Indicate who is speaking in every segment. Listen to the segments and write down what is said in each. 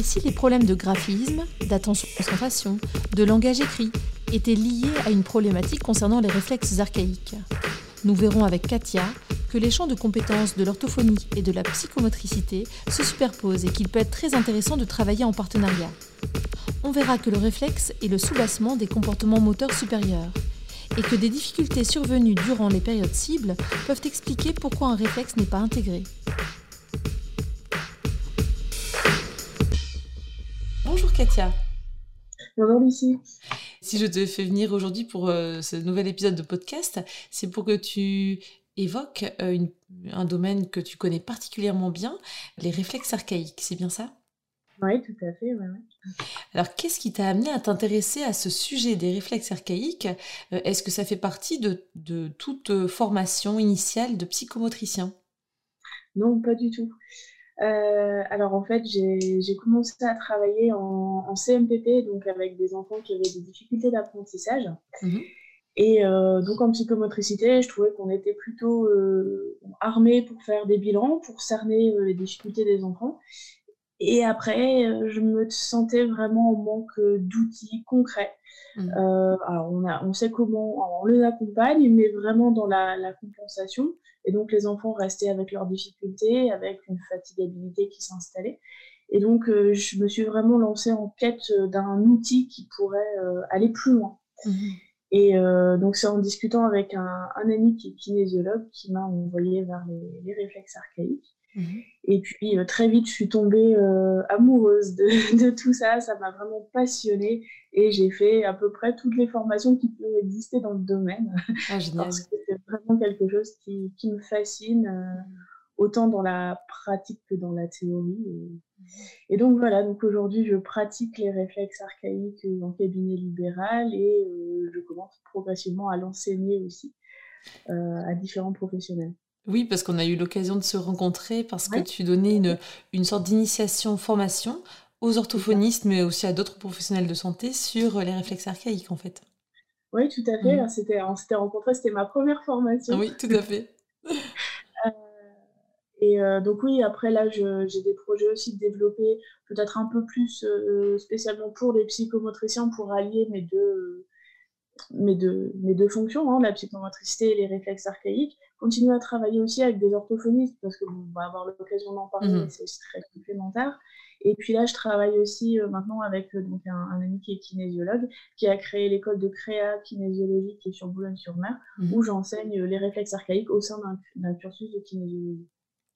Speaker 1: Et si les problèmes de graphisme, d'attention-concentration, de langage écrit étaient liés à une problématique concernant les réflexes archaïques? Nous verrons avec Katia que les champs de compétences de l'orthophonie et de la psychomotricité se superposent et qu'il peut être très intéressant de travailler en partenariat. On verra que le réflexe est le soubassement des comportements moteurs supérieurs et que des difficultés survenues durant les périodes cibles peuvent expliquer pourquoi un réflexe n'est pas intégré. Katia.
Speaker 2: Bonjour Lucie.
Speaker 1: Si je te fais venir aujourd'hui pour euh, ce nouvel épisode de podcast, c'est pour que tu évoques euh, un domaine que tu connais particulièrement bien, les réflexes archaïques. C'est bien ça?
Speaker 2: Oui, tout à fait.
Speaker 1: Alors, qu'est-ce qui t'a amené à t'intéresser à ce sujet des réflexes archaïques? Euh, Est-ce que ça fait partie de, toute formation initiale de psychomotricien?
Speaker 2: Non, pas du tout. Euh, alors en fait, j'ai commencé à travailler en, CMPP, donc avec des enfants qui avaient des difficultés d'apprentissage. Mhm. Et euh, donc en psychomotricité, je trouvais qu'on était plutôt euh, armé pour faire des bilans, pour cerner les difficultés des enfants. Et après, je me sentais vraiment en manque d'outils concrets. Mhm. alors on, a, on sait comment on les accompagne, mais vraiment dans la, la compensation. Et donc, les enfants restaient avec leurs difficultés, avec une fatigabilité qui s'installait. Et donc, euh, je me suis vraiment lancée en quête euh, d'un outil qui pourrait euh, aller plus loin. Mhm. Et donc, c'est en discutant avec un, ami qui est kinésiologue qui m'a envoyé vers les, réflexes archaïques. Mhm. Et puis, très vite, je suis tombée amoureuse de, de, tout ça. Ça m'a vraiment passionnée. Et j'ai fait à peu près toutes les formations qui peuvent exister dans le domaine. Ah, parce que c'est vraiment quelque chose qui, qui me fascine, euh, autant dans la pratique que dans la théorie. Et, donc voilà, donc aujourd'hui je pratique les réflexes archaïques en cabinet libéral et euh, je commence progressivement à l'enseigner aussi euh, à différents professionnels.
Speaker 1: Oui, parce qu'on a eu l'occasion de se rencontrer parce que tu donnais une, une sorte d'initiation formation aux orthophonistes, mais aussi à d'autres professionnels de santé sur les réflexes archaïques, en fait.
Speaker 2: Oui, tout à fait. Mmh. C'était, on s'était rencontrés, c'était ma première formation.
Speaker 1: Oui, tout à fait.
Speaker 2: Euh, et euh, donc oui, après là, j'ai des projets aussi de développer peut-être un peu plus euh, spécialement pour les psychomotriciens pour allier mes deux, mes deux, mes deux fonctions, hein, la psychomotricité et les réflexes archaïques. Continuer à travailler aussi avec des orthophonistes parce qu'on va avoir l'occasion d'en parler, mmh. c'est aussi très complémentaire. Et puis là, je travaille aussi euh, maintenant avec euh, donc un, ami qui est kinésiologue, qui a créé l'école de créa kinésiologie qui est sur Boulogne-sur-Mer, mhm. où j'enseigne euh, les réflexes archaïques au sein d'un cursus de kinésiologie.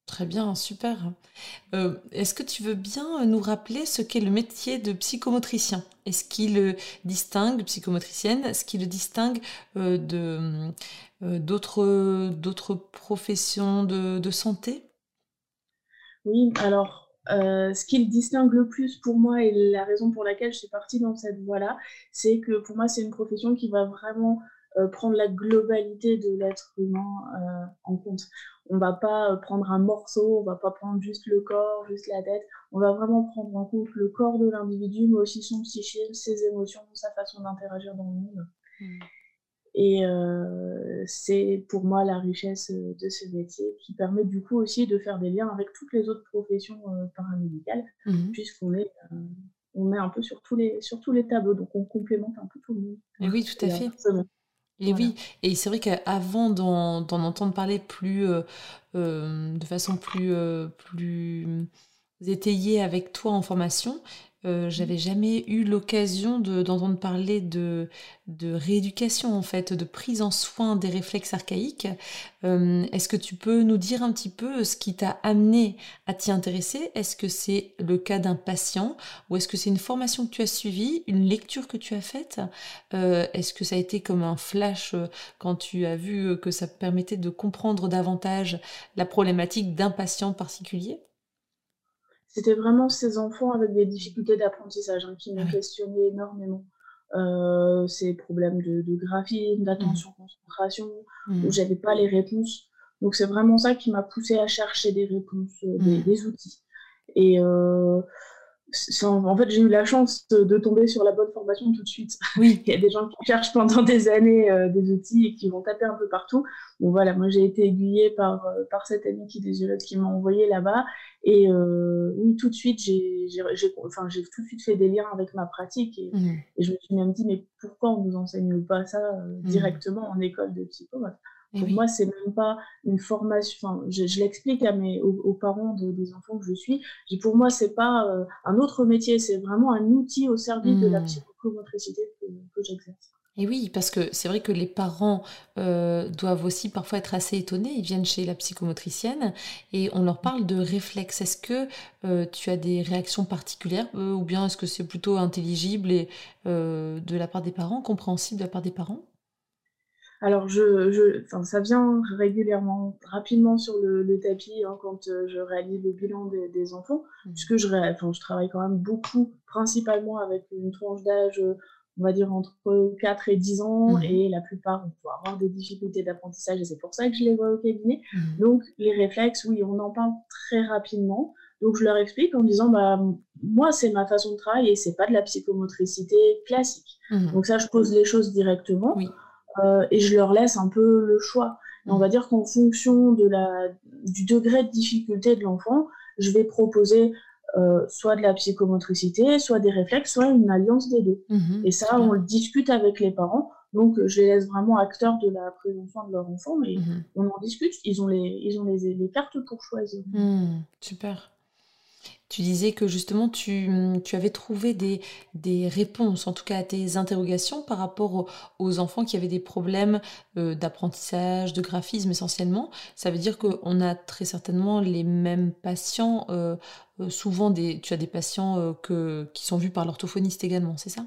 Speaker 1: Très bien, super. Est-ce que tu veux bien nous rappeler ce qu'est le métier de psychomotricien? Est-ce qu'il le distingue, psychomotricienne, est-ce qu'il le distingue de d'autres professions de, de santé?
Speaker 2: Oui, alors euh, ce qui le distingue le plus pour moi et la raison pour laquelle je suis partie dans cette voie-là, c'est que pour moi, c'est une profession qui va vraiment euh, prendre la globalité de l'être humain euh, en compte. On va pas prendre un morceau, on va pas prendre juste le corps, juste la tête. On va vraiment prendre en compte le corps de l'individu, mais aussi son psychisme, ses émotions, sa façon d'interagir dans le monde. Mmh. Et euh, c'est pour moi la richesse euh, de ce métier qui permet du coup aussi de faire des liens avec toutes les autres professions euh, paramédicales, mmh puisqu'on est, on est un peu sur tous, les, sur tous les tableaux, donc on complémente un peu tout le monde.
Speaker 1: Et oui, tout à fait. Et oui, et c'est vrai qu'avant d'en entendre parler plus, de façon plus, plus étayée avec toi en formation, euh, j'avais jamais eu l'occasion d'entendre parler de, de rééducation, en fait, de prise en soin des réflexes archaïques. Euh, est-ce que tu peux nous dire un petit peu ce qui t'a amené à t'y intéresser? Est-ce que c'est le cas d'un patient? Ou est-ce que c'est une formation que tu as suivie, une lecture que tu as faite? Euh, Est-ce que ça a été comme un flash quand tu as vu que ça permettait de comprendre davantage la problématique d'un patient particulier?
Speaker 2: C'était vraiment ces enfants avec des difficultés d'apprentissage hein, qui m'ont ah questionné énormément. Euh, ces problèmes de, de graphisme, d'attention, mmh. concentration, mmh. où j'avais pas les réponses. Donc c'est vraiment ça qui m'a poussé à chercher des réponses, euh, des, mmh. des, outils. Et euh, en fait, j'ai eu la chance de, tomber sur la bonne formation tout de suite. Oui. Il y a des gens qui cherchent pendant des années euh, des outils et qui vont taper un peu partout. Bon, voilà, moi j'ai été aiguillée par, euh, par cette amie qui qui m'a envoyé là-bas. Et euh, oui, tout de suite, j'ai enfin, tout de suite fait des liens avec ma pratique. Et, mmh. et, je me suis même dit, mais pourquoi on ne nous enseigne pas ça mmh. directement en école de psychologue? Pour moi, c'est même pas une formation. Enfin, je, l'explique à mes aux, parents des enfants que je suis. pour moi, c'est pas euh, un autre métier, c'est vraiment un outil au service de la mmh. psychomotricité que, que j'exerce.
Speaker 1: Et oui, parce que c'est vrai que les parents euh, doivent aussi parfois être assez étonnés. Ils viennent chez la psychomotricienne et on leur parle de réflexes. Est-ce que euh, tu as des réactions particulières ou bien est-ce que c'est plutôt intelligible et de la part des parents, compréhensible de la part des parents?
Speaker 2: Alors, je, je, ça vient régulièrement, rapidement sur le, tapis hein, quand euh, je réalise le bilan des, enfants, mmh. puisque je, je travaille quand même beaucoup, principalement avec une tranche d'âge, on va dire entre 4 et 10 ans, mmh. et la plupart vont avoir des difficultés d'apprentissage, et c'est pour ça que je les vois au cabinet. Mmh. Donc, les réflexes, oui, on en parle très rapidement. Donc, je leur explique en disant, bah, moi, c'est ma façon de travailler, et c'est pas de la psychomotricité classique. Donc, ça, je pose les choses directement. Oui. Euh, et je leur laisse un peu le choix. on va dire qu'en fonction de la, du degré de difficulté de l'enfant, je vais proposer euh, soit de la psychomotricité, soit des réflexes, soit une alliance des deux. Mhm, et ça, on le discute avec les parents. Donc, je les laisse vraiment acteurs de la prévention de leur enfant et mhm. on en discute. Ils ont les, ils ont les, les cartes pour choisir.
Speaker 1: Hmm, super. Tu disais que justement tu, avais trouvé des, réponses, en tout cas à tes interrogations par rapport aux, enfants qui avaient des problèmes euh, d'apprentissage, de graphisme essentiellement. Ça veut dire qu'on a très certainement les mêmes patients, euh, euh, souvent des, tu as des patients qui sont vus par l'orthophoniste également, c'est ça?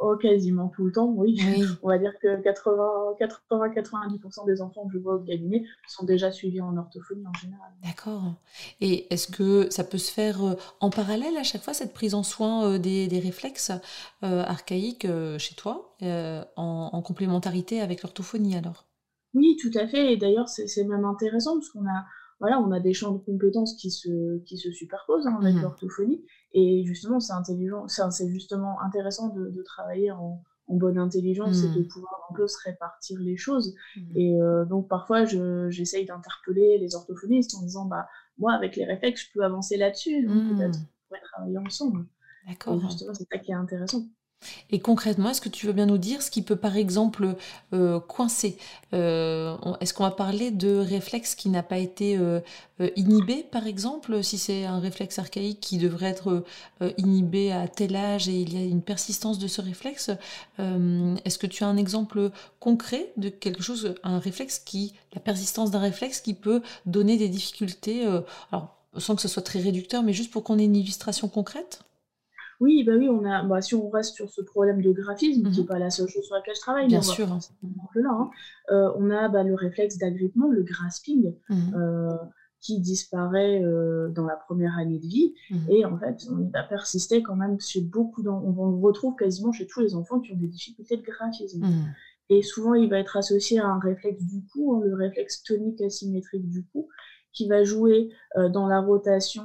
Speaker 2: Oh, quasiment tout le temps, oui. On va dire que 80-90% des enfants que je vois au cabinet sont déjà suivis en orthophonie en général.
Speaker 1: D'accord. Et est-ce que ça peut se faire euh, en parallèle à chaque fois, cette prise en soin euh, des, réflexes euh, archaïques chez toi, en, complémentarité avec l'orthophonie alors?
Speaker 2: Oui, tout à fait. Et d'ailleurs, c'est même intéressant parce qu'on a voilà, on a des champs de compétences qui se, qui se superposent hein, avec mmh l'orthophonie. Et justement, c'est intelligent, c'est justement intéressant de, de travailler en, en, bonne intelligence et de mmh. pouvoir un peu se répartir les choses. Mmh. Et euh, donc, parfois, j'essaye d'interpeller les orthophonistes en disant, bah, moi, avec les réflexes, je peux avancer là-dessus. Donc, peut-être on pourrait travailler ensemble. D'accord. Justement, c'est ça qui est intéressant.
Speaker 1: Et concrètement, est-ce que tu veux bien nous dire ce qui peut par exemple euh, coincer euh, Est-ce qu'on va parler de réflexe qui n'a pas été euh, inhibé par exemple Si c'est un réflexe archaïque qui devrait être inhibé à tel âge et il y a une persistance de ce réflexe, est-ce que tu as un exemple concret de quelque chose, un réflexe qui, la persistance d'un réflexe qui peut donner des difficultés sans que ce soit très réducteur, mais juste pour qu'on ait une illustration concrète?
Speaker 2: Oui, bah oui, on a, bah, si on reste sur ce problème de graphisme, qui n'est mhm. pas la seule chose sur laquelle je travaille,
Speaker 1: Bien sûr.
Speaker 2: là, hein, euh, on a bah, le réflexe d'agrippement, le grasping, mhm. euh, qui disparaît euh, dans la première année de vie. Mhm. Et en fait, il va persister quand même chez beaucoup d'enfants. On le retrouve quasiment chez tous les enfants qui ont des difficultés de graphisme. Et souvent, il va être associé à un réflexe du cou, hein, le réflexe tonique asymétrique du cou, qui va jouer dans la rotation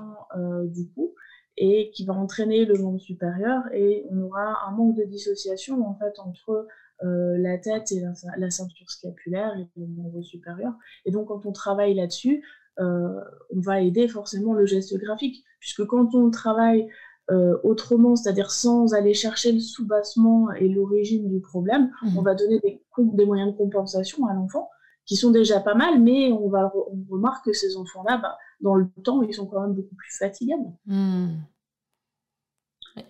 Speaker 2: du cou et qui va entraîner le membre supérieur et on aura un manque de dissociation en fait entre euh, la tête et la, ceinture scapulaire et le membre supérieur. Et donc quand on travaille là-dessus, euh, on va aider forcément le geste graphique, puisque quand on travaille euh, autrement, c'est-à-dire sans aller chercher le sous-bassement et l'origine du problème, mmh. on va donner des, des, moyens de compensation à l'enfant qui sont déjà pas mal, mais on, va, on remarque que ces enfants-là, bah, dans le temps, ils sont quand même beaucoup plus fatigables. Hmm.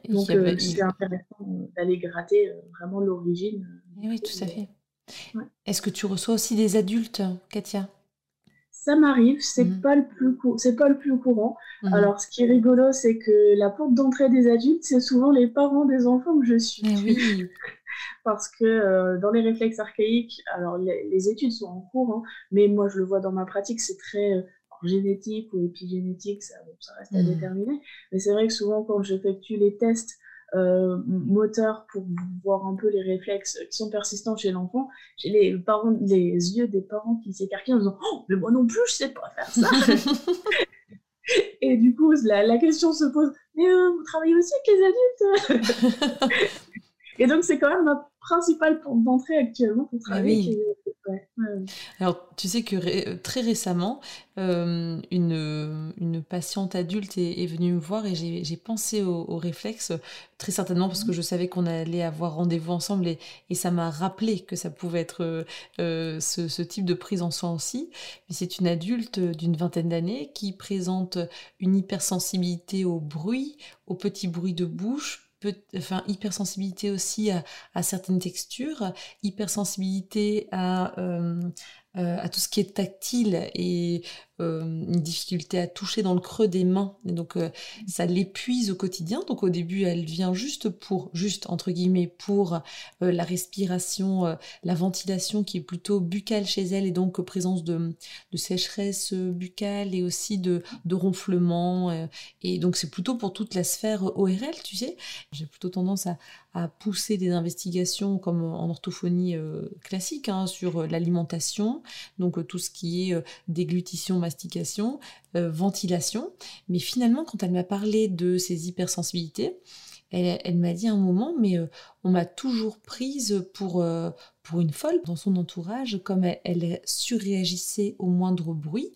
Speaker 2: Donc, euh, c'est intéressant d'aller gratter euh, vraiment l'origine.
Speaker 1: Eh oui, tout à fait. Est-ce que tu reçois aussi des adultes, Katia?
Speaker 2: Ça m'arrive, c'est hmm. pas le plus c'est pas le plus courant. Hmm. Alors ce qui est rigolo, c'est que la porte d'entrée des adultes, c'est souvent les parents des enfants que je suis. Eh oui. parce que euh, dans les réflexes archaïques, alors les, études sont en cours, hein, mais moi je le vois dans ma pratique, c'est très génétique ou épigénétique, ça, ça reste à mmh. déterminer. Mais c'est vrai que souvent, quand j'effectue les tests euh, moteurs pour voir un peu les réflexes qui sont persistants chez l'enfant, j'ai les, parents, les yeux des parents qui s'écarquillent en disant Oh, mais moi non plus, je sais pas faire ça Et du coup, la, la, question se pose Mais euh, vous travaillez aussi avec les adultes? Et donc, c'est quand même ma principale porte d'entrée actuellement pour ah travailler
Speaker 1: Alors, tu sais que très récemment, euh, une, une, patiente adulte est, venue me voir et j'ai pensé au, réflexe, très certainement parce que je savais qu'on allait avoir rendez-vous ensemble et, et ça m'a rappelé que ça pouvait être euh, ce, ce, type de prise en soin aussi. Mais c'est une adulte d'une vingtaine d'années qui présente une hypersensibilité au bruit, aux petits bruits de bouche, enfin hypersensibilité aussi à, certaines textures, hypersensibilité à, euh, euh, à tout ce qui est tactile et euh, une difficulté à toucher dans le creux des mains. Et donc euh, ça l'épuise au quotidien. Donc au début, elle vient juste pour, juste entre guillemets, pour la respiration, la ventilation qui est plutôt buccale chez elle et donc présence de, de sécheresse buccale et aussi de, de ronflement. et donc c'est plutôt pour toute la sphère ORL, tu sais. J'ai plutôt tendance à, à pousser des investigations comme en orthophonie euh, classique hein, sur euh, l'alimentation, donc euh, tout ce qui est déglutition, mastication, ventilation. Mais finalement, quand elle m'a parlé de ses hypersensibilités, elle, m'a dit un moment, mais on m'a toujours prise pour, pour une folle dans son entourage, comme elle, elle surréagissait au moindre bruit.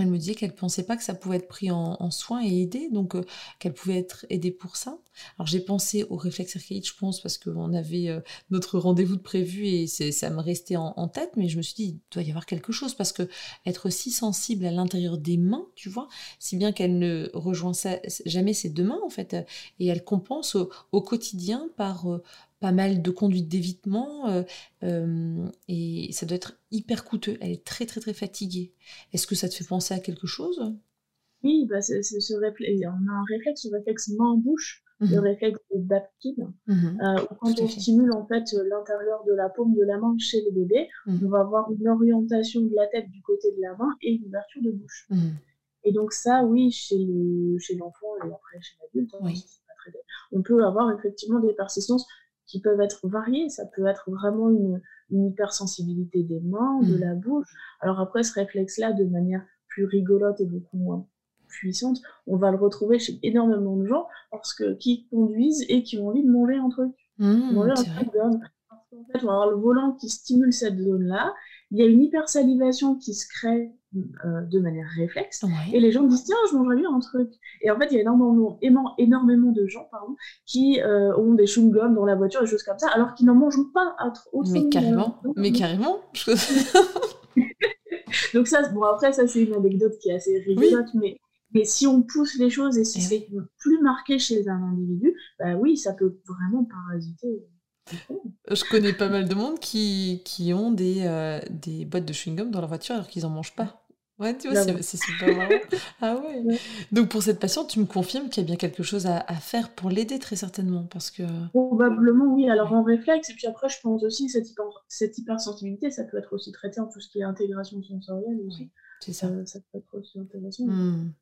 Speaker 1: Elle me disait qu'elle pensait pas que ça pouvait être pris en, soin et aidé, donc euh, qu'elle pouvait être aidée pour ça. Alors j'ai pensé au réflexe archaïque, je pense, parce qu'on avait euh, notre rendez-vous de prévu et ça me restait en, tête, mais je me suis dit, il doit y avoir quelque chose, parce que être si sensible à l'intérieur des mains, tu vois, si bien qu'elle ne rejoint jamais ses deux mains, en fait, et elle compense au, quotidien par, euh, pas mal de conduite d'évitement et ça doit être hyper coûteux. Elle est très très très fatiguée. Est-ce que ça te fait penser à quelque chose?
Speaker 2: Oui, bah c'est, ce réflexe, on a un réflexe, le réflexe main-bouche, le mhm. réflexe de Babkin, mhm. euh, quand on stimule en fait l'intérieur de la paume de la main chez les bébés, mhm. on va avoir une orientation de la tête du côté de la main et une ouverture de bouche. Et donc ça, oui, chez, chez l'enfant et après chez l'adulte, hein, on peut avoir effectivement des persistances qui peuvent être variées. Ça peut être vraiment une, hypersensibilité des mains, de mm. la bouche. Alors après, ce réflexe-là, de manière plus rigolote et beaucoup moins puissante, on va le retrouver chez énormément de gens parce que, qui conduisent et qui ont envie de manger un truc. Mm, manger un truc qu'en fait, on va avoir le volant qui stimule cette zone-là. Il y a une hypersalivation qui se crée euh, de manière réflexe. Et les gens disent tiens, je mangerais bien un truc. Et en fait, il y a énormément, énormément de gens pardon, qui euh, ont des chewing-gums dans la voiture, des choses comme ça, alors qu'ils n'en mangent pas à trop.
Speaker 1: Mais carrément, mais carrément.
Speaker 2: Donc ça, bon après ça c'est une anecdote qui est assez rigolote, mais mais si on pousse les choses et si eh c'est plus marqué chez un individu, bah oui, ça peut vraiment parasiter.
Speaker 1: Je connais pas mal de monde qui, qui ont des, euh, des boîtes de chewing-gum dans leur voiture alors qu'ils n'en mangent pas. Ouais, tu vois, c'est super marrant. Ah ouais. Donc pour cette patiente, tu me confirmes qu'il y a bien quelque chose à, à faire pour l'aider très certainement parce que...
Speaker 2: Probablement oui, alors en réflexe, et puis après je pense aussi cette, cette hypersensibilité, ça peut être aussi traité en tout ce qui est intégration sensorielle aussi. c'est ça. Euh, ça peut être aussi intéressant.
Speaker 1: Mmh.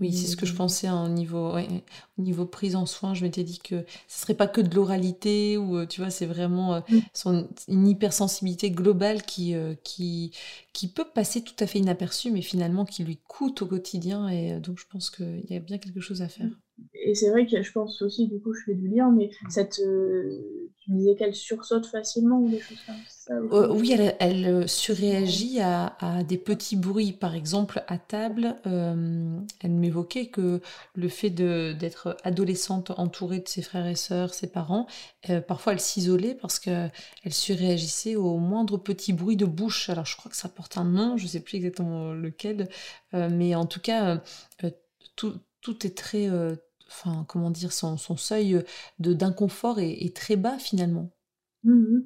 Speaker 1: Oui, c'est ce que je pensais au niveau, au niveau prise en soin. Je m'étais dit que ce serait pas que de l'oralité ou euh, tu vois, c'est vraiment euh, mm. une hypersensibilité globale qui, euh, qui, qui peut passer tout à fait inaperçue, mais finalement qui lui coûte au quotidien. Et donc, je pense qu'il y a bien quelque chose à faire.
Speaker 2: Et c'est vrai que je pense aussi, du coup, je fais du lien, mais cette tu disais qu'elle sursaute facilement ou des choses comme ça
Speaker 1: euh, Oui, elle, elle euh, surréagit à, à, des petits bruits. Par exemple, à table, euh, elle m'évoquait que le fait d'être adolescente entourée de ses frères et sœurs, ses parents, parfois elle s'isolait parce qu'elle surréagissait au moindre petit bruit de bouche. Alors je crois que ça porte un nom, je ne sais plus exactement lequel, mais en tout cas, tout, tout est très enfin, comment dire, son, son seuil de d'inconfort est, très bas finalement.
Speaker 2: Mmh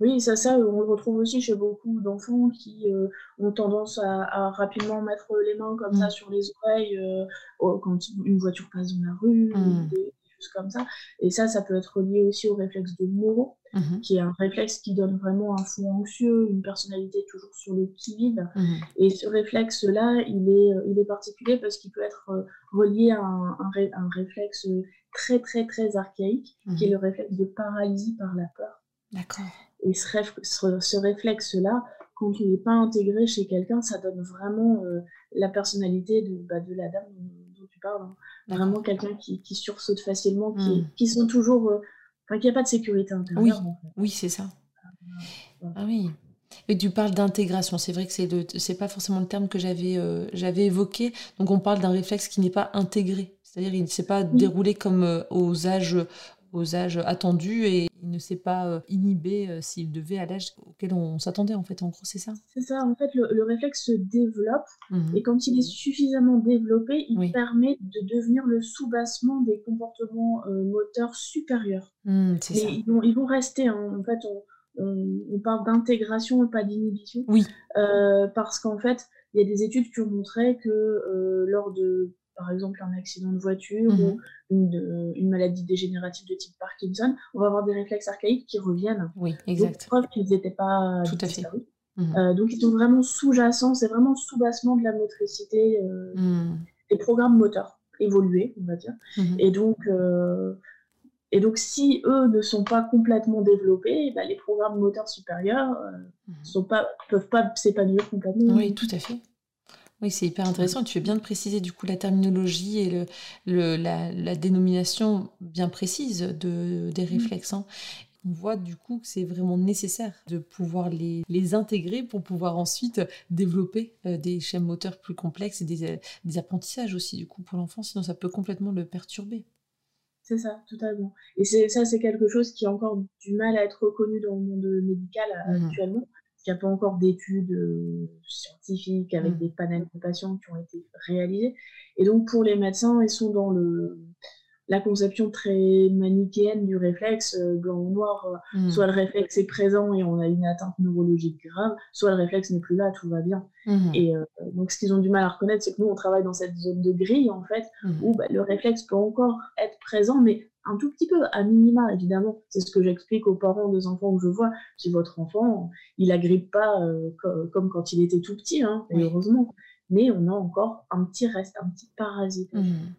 Speaker 2: oui, ça, ça, on le retrouve aussi chez beaucoup d'enfants qui euh, ont tendance à, rapidement mettre les mains comme ça mmh. sur les oreilles euh, quand une voiture passe dans la rue, mmh. des, comme ça. Et ça, ça peut être lié aussi au réflexe de Moreau, mmh qui est un réflexe qui donne vraiment un fond anxieux, une personnalité toujours sur le qui-vive. Mmh et ce réflexe-là, il est, il est particulier parce qu'il peut être euh, relié à un, un, réflexe très, très, très archaïque, qui est le réflexe de paralysie par la peur.
Speaker 1: D'accord.
Speaker 2: Et ce, ce réflexe-là, quand il n'est pas intégré chez quelqu'un, ça donne vraiment euh, la personnalité de, bah, de la dame parles. Hein. Vraiment quelqu'un qui, qui, sursaute facilement, qui, hmm. qui sont toujours. Euh, enfin, qui n'a pas de sécurité intérieure.
Speaker 1: Oui, oui c'est ça. Ah oui. Et tu parles d'intégration. C'est vrai que c'est n'est pas forcément le terme que j'avais euh, j'avais évoqué. Donc on parle d'un réflexe qui n'est pas intégré. C'est-à-dire il ne s'est pas déroulé comme aux âges aux âges attendus et il ne s'est pas euh, inhibé euh, s'il devait à l'âge auquel on s'attendait en fait. En gros, c'est ça?
Speaker 2: C'est ça. En fait, le, réflexe se développe mmh et quand il est suffisamment développé, il permet de devenir le soubassement des comportements euh, moteurs supérieurs. Mmh, Ils, vont, ils vont rester. Hein. En fait, on, parle d'intégration et pas d'inhibition.
Speaker 1: Oui.
Speaker 2: parce qu'en fait, il y a des études qui ont montré que lors de par exemple un accident de voiture ou mmh une, maladie dégénérative de type Parkinson, on va avoir des réflexes archaïques qui reviennent.
Speaker 1: Oui, exact.
Speaker 2: preuve qu'ils n'étaient pas
Speaker 1: tout à fait.
Speaker 2: Mmh. Euh, donc ils sont vraiment sous-jacents, c'est vraiment sous-bassement de la motricité, euh, mmh. des programmes moteurs évolués, on va dire. Et donc euh, et donc, si eux ne sont pas complètement développés, bah, les programmes moteurs supérieurs ne peuvent pas s'épanouir complètement.
Speaker 1: Oui, tout à fait. Oui, c'est hyper intéressant. Tu fais bien de préciser du coup la terminologie et le, la, dénomination bien précise de, des mmh. réflexes. Hein. On voit du coup que c'est vraiment nécessaire de pouvoir les, les, intégrer pour pouvoir ensuite développer euh, des schèmes moteurs plus complexes et des, des apprentissages aussi du coup pour l'enfant, sinon ça peut complètement le perturber.
Speaker 2: C'est ça, totalement. Et ça, c'est quelque chose qui a encore du mal à être reconnu dans le monde médical euh, mmh. actuellement. Il n'y a pas encore d'études euh, scientifiques avec mmh. des panels de patients qui ont été réalisés. Et donc, pour les médecins, ils sont dans le, la conception très manichéenne du réflexe, euh, blanc ou noir. Euh, mmh. Soit le réflexe est présent et on a une atteinte neurologique grave, soit le réflexe n'est plus là, tout va bien. Mmh. Et donc, ce qu'ils ont du mal à reconnaître, c'est que nous, on travaille dans cette zone de grille, en fait, où bah, le réflexe peut encore être présent, mais un tout petit peu, à minima, évidemment. C'est ce que j'explique aux parents des enfants que je vois. Si votre enfant, il agrippe pas euh, comme quand il était tout petit, hein, heureusement. Mais on a encore un petit reste, un petit parasite.
Speaker 1: Mmh.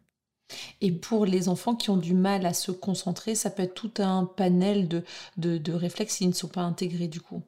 Speaker 1: Et pour les enfants qui ont du mal à se concentrer, ça peut être tout un panel de, de, de réflexes qui ne sont pas intégrés du coup.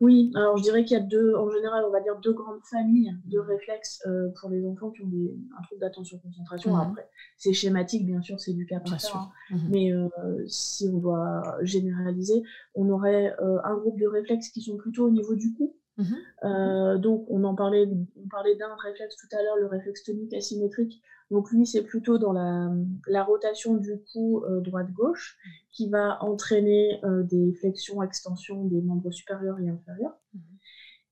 Speaker 2: Oui, alors je dirais qu'il y a deux, en général, on va dire deux grandes familles de réflexes euh, pour les enfants qui ont des, un trouble d'attention-concentration. Mmh Après, c'est schématique, bien sûr, c'est du cas par cas. Hein. Mmh Mais euh, si on doit généraliser, on aurait euh, un groupe de réflexes qui sont plutôt au niveau du cou. Mmh donc, on en parlait, on parlait d'un réflexe tout à l'heure, le réflexe tonique asymétrique, donc lui, c'est plutôt dans la, rotation du cou euh, droite-gauche qui va entraîner euh, des flexions-extensions des membres supérieurs et inférieurs. Mhm.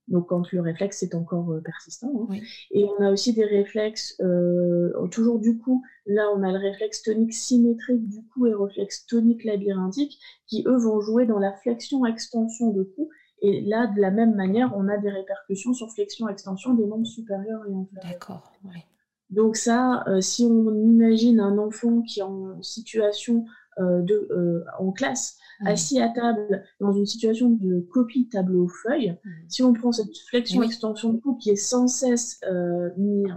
Speaker 2: Donc quand le réflexe est encore euh, persistant. Hein. Et on a aussi des réflexes, toujours du cou, là on a le réflexe tonique symétrique du cou et réflexe tonique labyrinthique qui eux vont jouer dans la flexion-extension de cou. Et là, de la même manière, on a des répercussions sur flexion-extension des membres supérieurs et inférieurs.
Speaker 1: D'accord, oui.
Speaker 2: Donc ça, euh, si on imagine un enfant qui est en situation euh, de, euh, en classe, mmh. assis à table dans une situation de copie de tableau feuille, mmh. si on prend cette flexion-extension de cou qui est sans cesse mise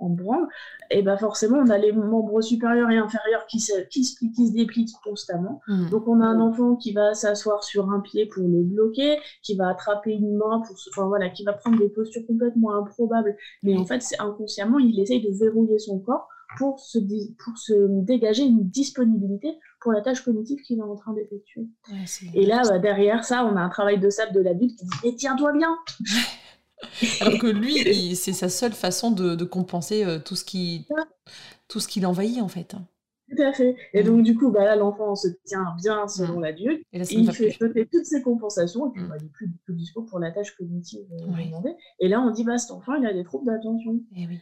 Speaker 2: en branle, et ben forcément, on a les membres supérieurs et inférieurs qui se, qui, qui se déplient constamment. Hmm. Donc, on a un enfant qui va s'asseoir sur un pied pour le bloquer, qui va attraper une main, pour enfin, voilà, qui va prendre des postures complètement improbables. Mais en fait, c'est inconsciemment, il essaye de verrouiller son corps pour se, pour se dégager une disponibilité pour la tâche cognitive qu'il est en train d'effectuer. et là, bah, derrière ça, on a un travail de sable de l'adulte qui dit Mais tiens-toi bien
Speaker 1: Alors que lui, c'est sa seule façon de, compenser euh, tout ce qui tout ce qui l'envahit en fait.
Speaker 2: Tout à fait. Et mm. donc du coup, bah, là, l'enfant se tient bien selon mm. l'adulte. Et, il fait toutes ses compensations et puis mm. bah, il n'est plus du tout dispo pour la tâche cognitive euh, Et là, on dit bah cet enfant, il a des troubles d'attention.
Speaker 1: Et eh oui.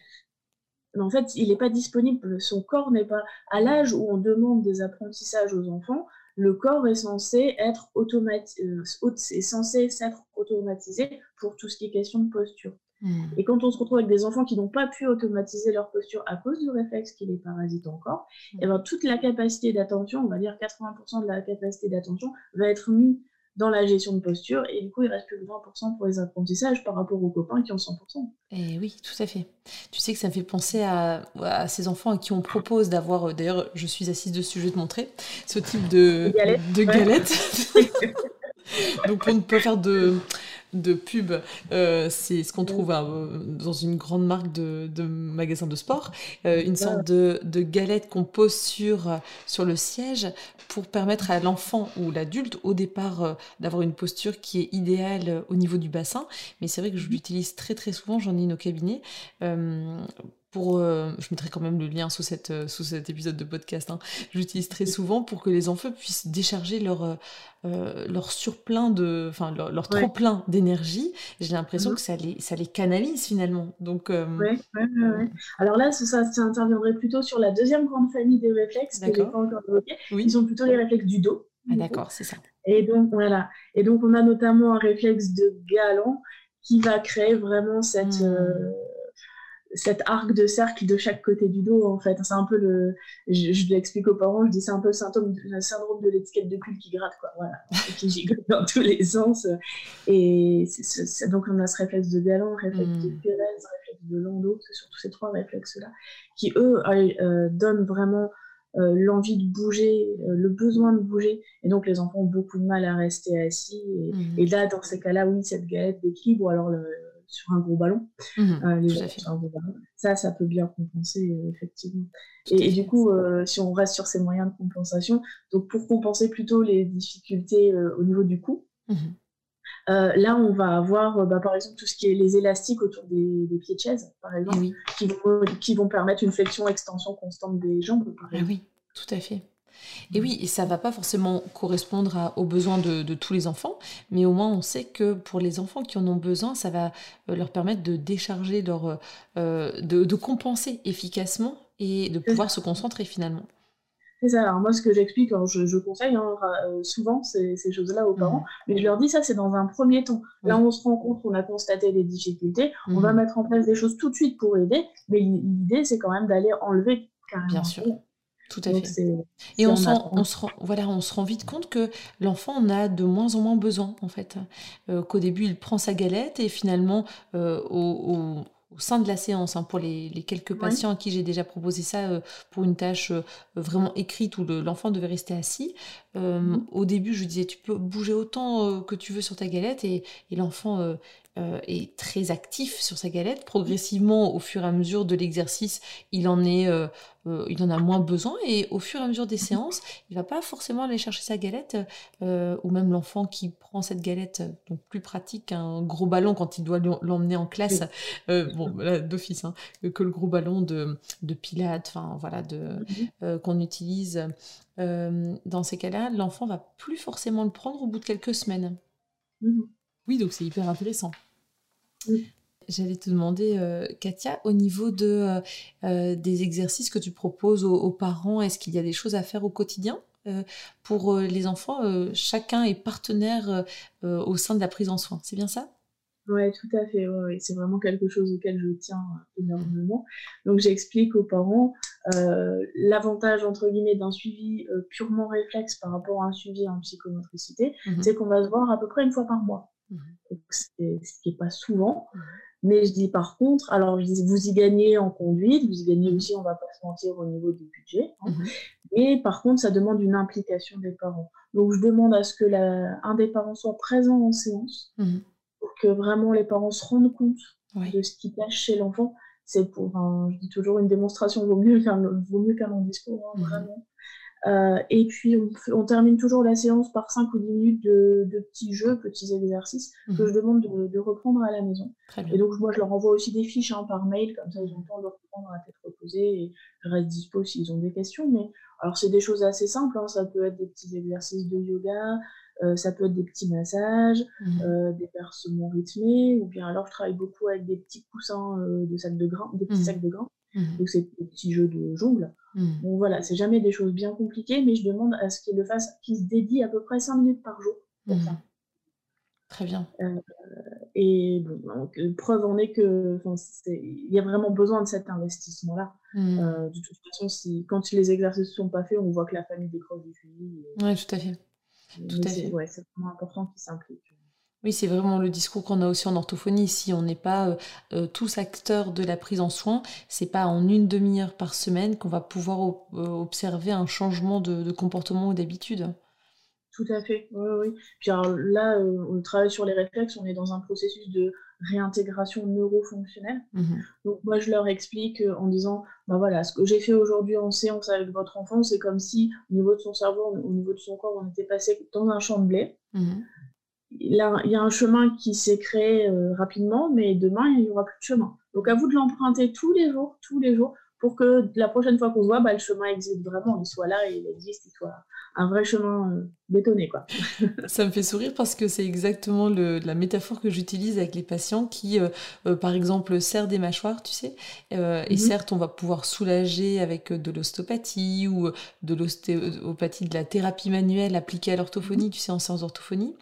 Speaker 2: Mais en fait, il n'est pas disponible. Son corps n'est pas à l'âge où on demande des apprentissages aux enfants le corps est censé être automatisé, euh, est censé s'être automatisé pour tout ce qui est question de posture. Mmh. Et quand on se retrouve avec des enfants qui n'ont pas pu automatiser leur posture à cause du réflexe qui les parasite encore, mmh. et eh ben, toute la capacité d'attention, on va dire 80% de la capacité d'attention, va être mise dans la gestion de posture et du coup il reste plus que 20% pour les apprentissages par rapport aux copains qui ont 100%.
Speaker 1: Et eh oui, tout à fait. Tu sais que ça me fait penser à, ces enfants à qui on propose d'avoir, euh, d'ailleurs je suis assise dessus, je vais te montrer, ce type de, de galette. Donc on ne peut faire de de pub, euh, c'est ce qu'on trouve euh, dans une grande marque de, de magasins de sport, euh, une sorte de, galette qu'on pose sur, sur le siège pour permettre à l'enfant ou l'adulte au départ d'avoir une posture qui est idéale au niveau du bassin. Mais c'est vrai que je mmh l'utilise très très souvent, j'en ai une au cabinet euh, je mettrai quand même le lien sous, cette, euh, sous cet épisode de podcast, hein. j'utilise très souvent pour que les enfants puissent décharger leur, euh, leur surplein de, enfin leur, trop plein d'énergie. J'ai l'impression mmh que ça les, ça les canalise finalement. Donc,
Speaker 2: ouais, Alors là, ça, ça, interviendrait plutôt sur la deuxième grande famille des réflexes que j'ai pas encore évoqué. Ils sont plutôt les réflexes du dos.
Speaker 1: Ah d'accord, c'est ça.
Speaker 2: Et donc voilà. Et donc on a notamment un réflexe de galant qui va créer vraiment cette mmh cet arc de cercle de chaque côté du dos, en fait. C'est un peu le. Je, l'explique aux parents, je dis c'est un peu le symptôme, le syndrome de l'étiquette de cul qui gratte, quoi. Voilà. Et qui gigote dans tous les sens. Et donc, on a ce réflexe de galant, réflexe de hmm. Pérez, réflexe de Landau, c'est surtout ces trois réflexes-là, qui, eux, euh, donnent vraiment. Euh, l'envie de bouger, euh, le besoin de bouger. Et donc, les enfants ont beaucoup de mal à rester assis. Et, hmm. et là, dans ces cas-là, oui, cette galette d'équilibre, ou alors le, sur un gros ballon. Mmh, euh, ça, ça peut bien compenser, euh, effectivement. Et, du coup, euh, si on reste sur ces moyens de compensation, donc pour compenser plutôt les difficultés au niveau du cou, mmh là, on va avoir, bah, par exemple, tout ce qui est les élastiques autour des, pieds de chaise, par eh exemple, qui, vont, qui, vont, permettre une flexion-extension constante des jambes.
Speaker 1: Ah oui, tout à fait. Et oui, et ça va pas forcément correspondre aux besoins de, tous les enfants, mais au moins on sait que pour les enfants qui en ont besoin, ça va euh, leur permettre de décharger leur, euh, de, compenser efficacement et de pouvoir se concentrer finalement.
Speaker 2: C'est ça. Alors moi, ce que j'explique, je, conseille hein, euh, souvent ces, choses-là aux parents, mmh. mais je leur dis ça, c'est dans un premier temps. Là, on se rend compte qu'on a constaté les difficultés, on va mmh. mettre en place des choses tout de suite pour aider, mais l'idée, c'est quand même d'aller enlever carrément.
Speaker 1: Bien sûr. Tout à fait. Et on, se rend, voilà, on se rend vite compte que l'enfant en a de moins en moins besoin, en fait. Euh, qu'au début, il prend sa galette et finalement, euh, au, sein de la séance, hein, pour les, quelques patients à qui j'ai déjà proposé ça euh, pour une tâche vraiment écrite où l'enfant devait rester assis, mmh au début, je lui disais, tu peux bouger autant que tu veux sur ta galette et, et l'enfant euh, est très actif sur sa galette. Progressivement, au fur et à mesure de l'exercice, il en est, euh, euh, il en a moins besoin et au fur et à mesure des séances, il va pas forcément aller chercher sa galette. ou même l'enfant qui prend cette galette, donc plus pratique qu'un gros ballon quand il doit l'emmener en classe. bon, d'office, hein, que le gros ballon de, de pilates, enfin voilà, de mhm. qu'on utilise. dans ces cas-là, l'enfant va plus forcément le prendre au bout de quelques semaines. Mhm. Oui, donc c'est hyper intéressant. J'allais te demander, euh, Katia, au niveau de, euh, euh, des exercices que tu proposes aux, parents, est-ce qu'il y a des choses à faire au quotidien pour les enfants Chacun est partenaire au sein de la prise en soin, c'est bien ça?
Speaker 2: Oui, tout à fait. C'est vraiment quelque chose auquel je tiens énormément. Donc j'explique aux parents l'avantage, entre guillemets, d'un suivi purement réflexe par rapport à un suivi en psychomotricité, mmh c'est qu'on va se voir à peu près une fois par mois. Mmh. ce qui n'est pas souvent. Mmh. Mais je dis par contre, alors vous y gagnez en conduite, vous y gagnez mmh. aussi, on va pas se mentir, au niveau du budget. Hein. Mais par contre, ça demande une implication des parents. Donc je demande à ce que la, un des parents soit présent en séance pour que vraiment les parents se rendent compte de ce qui passe chez l'enfant. C'est pour, je dis toujours, une démonstration vaut mieux qu'un long discours, hein, vraiment. Euh, et puis, on, termine toujours la séance par 5 ou 10 minutes de, petits jeux, petits exercices que mhm. je demande de, reprendre à la maison. Et donc, moi, je leur envoie aussi des fiches hein, par mail, comme ça, ils ont le temps de reprendre à tête reposée et je reste dispo s'ils ont des questions. Mais alors, c'est des choses assez simples. Hein. Ça peut être des petits exercices de yoga, euh, ça peut être des petits massages, mhm. euh, des percements rythmés, ou bien alors, je travaille beaucoup avec des petits coussins de sacs de grains, des petits mhm. sacs de grains. Donc, c'est des petits jeux de jongle. Mhm. Bon, voilà, c'est jamais des choses bien compliquées, mais je demande à ce qu'il le fasse, qu'il se dédie à peu près 5 minutes par jour pour ça.
Speaker 1: Très bien.
Speaker 2: et bon, preuve en est que il y a vraiment besoin de cet investissement-là. Mmh. de toute façon, si, quand les exercices ne sont pas faits, on voit que la famille décroche du suivi.
Speaker 1: Oui, tout à fait. Tout à fait.
Speaker 2: Ouais, c'est vraiment important qu'ils s'impliquent.
Speaker 1: Oui, c'est vraiment le discours qu'on a aussi en orthophonie. Si on n'est pas euh, euh, tous acteurs de la prise en soin, c'est pas en une demi-heure par semaine qu'on va pouvoir euh, observer un changement de, comportement ou d'habitude.
Speaker 2: Tout à fait, oui, oui. Puis là, on travaille sur les réflexes, on est dans un processus de réintégration neurofonctionnelle. Mmh Donc moi, je leur explique en disant, bah voilà, ce que j'ai fait aujourd'hui en séance avec votre enfant, c'est comme si au niveau de son cerveau, au niveau de son corps, on était passé dans un champ de blé. Mmh il y a un chemin qui s'est créé euh, rapidement, mais demain, il n'y aura plus de chemin. Donc, à vous de l'emprunter tous les jours, tous les jours, pour que la prochaine fois qu'on se voit, bah, le chemin existe vraiment, il soit là, il existe, il soit un vrai chemin euh, bétonné. Quoi.
Speaker 1: Ça me fait sourire parce que c'est exactement la métaphore que j'utilise avec les patients qui, euh, par exemple, serrent des mâchoires, tu sais. Et mhm. certes, on va pouvoir soulager avec de l'ostéopathie ou de l'ostéopathie de la thérapie manuelle appliquée à l'orthophonie, tu sais, en séance d'orthophonie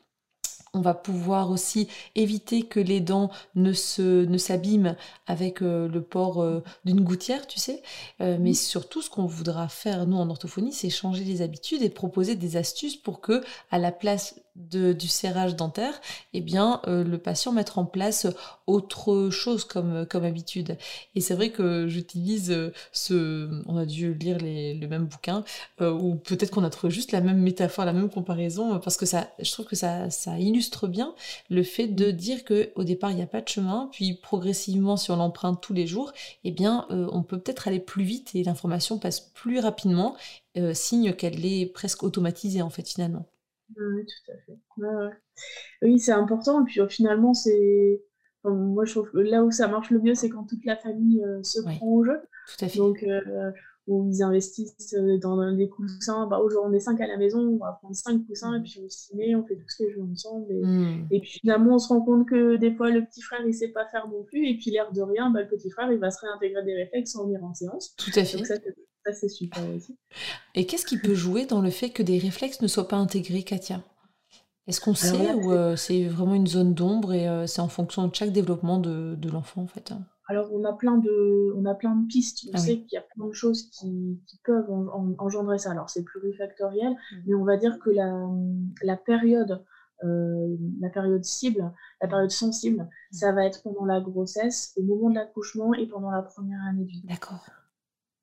Speaker 1: on va pouvoir aussi éviter que les dents ne se ne s'abîment avec euh, le port euh, d'une gouttière, tu sais. Euh, mais surtout, ce qu'on voudra faire nous en orthophonie, c'est changer les habitudes et proposer des astuces pour que, à la place du serrage dentaire, eh bien, euh, le patient mettre en place autre chose comme, comme habitude. Et c'est vrai que j'utilise euh, ce... On a dû lire le même bouquin, euh, ou peut-être qu'on a trouvé juste la même métaphore, la même comparaison, parce que ça, je trouve que ça, ça illustre bien le fait de dire que au départ, il n'y a pas de chemin, puis progressivement, si on l'emprunte tous les jours, eh bien, on peut peut-être aller plus vite et l'information passe plus rapidement, signe qu'elle est presque automatisée, en fait, finalement.
Speaker 2: Oui, tout à fait. Oui, c'est important. Et puis finalement, c'est. moi, je trouve que là où ça marche le mieux, c'est quand toute la famille euh, se prend au jeu.
Speaker 1: Tout à fait.
Speaker 2: Donc, euh, où ils investissent euh, dans des coussins. Bah, aujourd'hui, on est cinq à la maison, on va prendre cinq coussins, et puis on se met, on fait tous les jeux ensemble. Hmm. Et, puis finalement, on se rend compte que des fois, le petit frère, il sait pas faire non plus. Et puis, l'air de rien, bah, le petit frère, il va se réintégrer des réflexes sans venir en séance.
Speaker 1: Tout à fait.
Speaker 2: Donc, ça, ça, c'est super aussi.
Speaker 1: Et qu'est-ce qui peut jouer dans le fait que des réflexes ne soient pas intégrés, Katia? Est-ce qu'on sait ou euh, c'est vraiment une zone d'ombre et euh, c'est en fonction de chaque développement de, de l'enfant en fait?
Speaker 2: Alors, on a plein de, on a plein de pistes. On ah sait qu'il y a plein de choses qui, qui peuvent engendrer ça. Alors, c'est plurifactoriel, mmh. mais on va dire que la, la période, euh, la période cible, la période sensible, mmh. ça va être pendant la grossesse, au moment de l'accouchement et pendant la première année de vie.
Speaker 1: D'accord.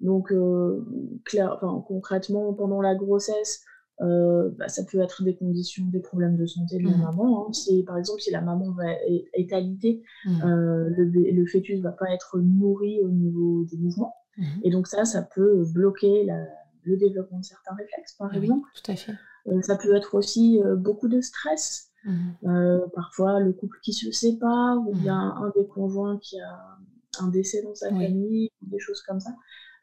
Speaker 2: Donc, euh, clair, enfin, concrètement, pendant la grossesse, euh, bah, ça peut être des conditions, des problèmes de santé de la mmh. maman. Hein. Si, par exemple, si la maman va, est, est alitée, mmh. euh, le, le, fœtus ne va pas être nourri au niveau des mouvements. Mmh. Et donc ça, ça peut bloquer la, le développement de certains réflexes, par exemple.
Speaker 1: tout à fait.
Speaker 2: Euh, ça peut être aussi beaucoup de stress. Euh, parfois, le couple qui se sépare, ou bien un des conjoints qui a un décès dans sa famille, des choses comme ça.